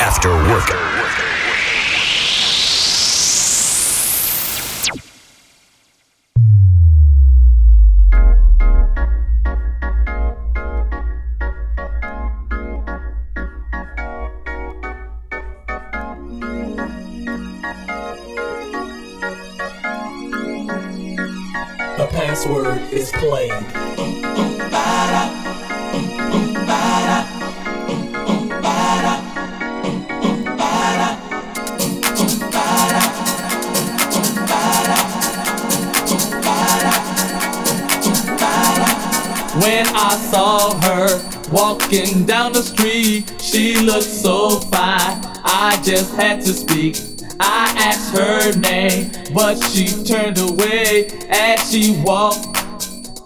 After work. Walking down the street, she looked so fine. I just had to speak. I asked her name, but she turned away as she walked.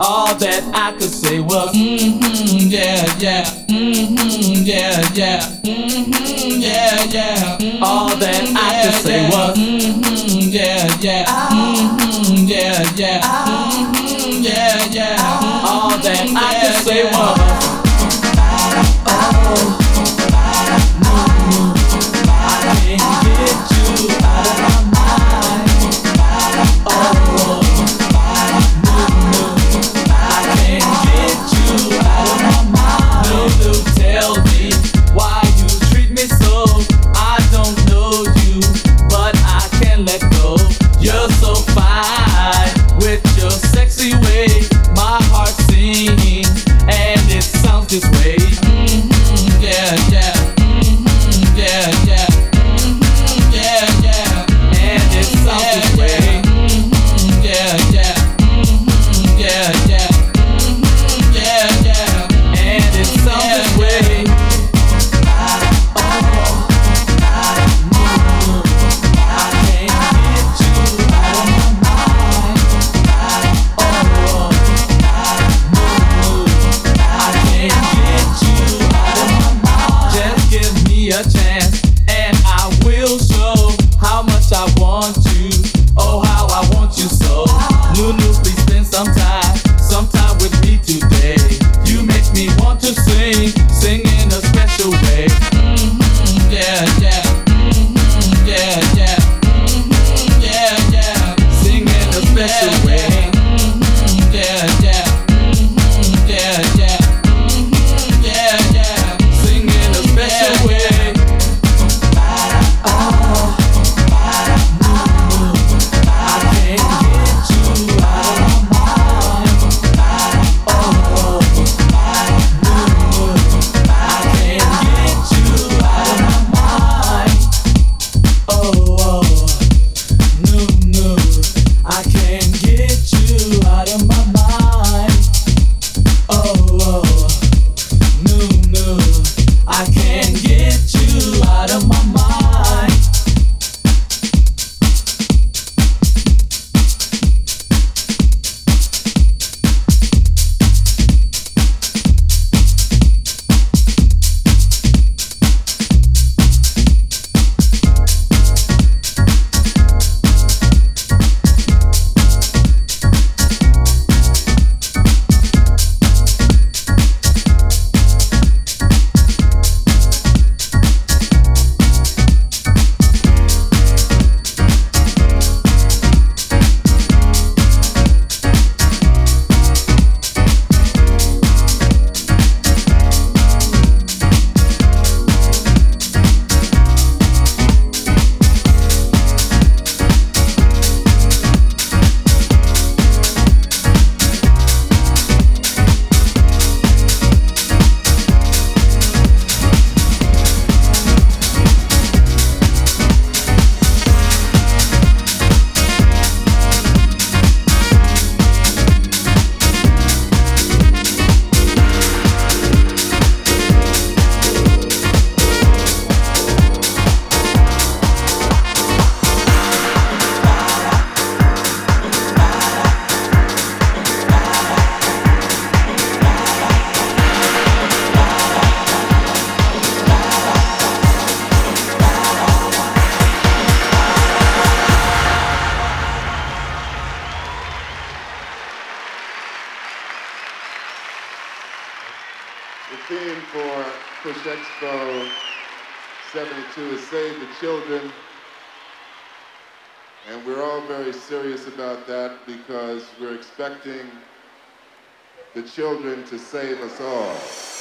All that I could say was, mm-hmm, yeah, yeah, mm-hmm, yeah, yeah, mm-hmm, yeah, yeah. All that I could say was, mm-hmm, yeah, yeah, mm-hmm, yeah, yeah, mm-hmm, yeah, yeah. All that I could say was, because we're expecting the children to save us all.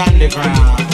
underground.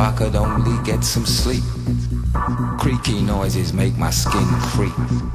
I could only get some sleep. Creaky noises make my skin creep.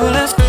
Light of coolest.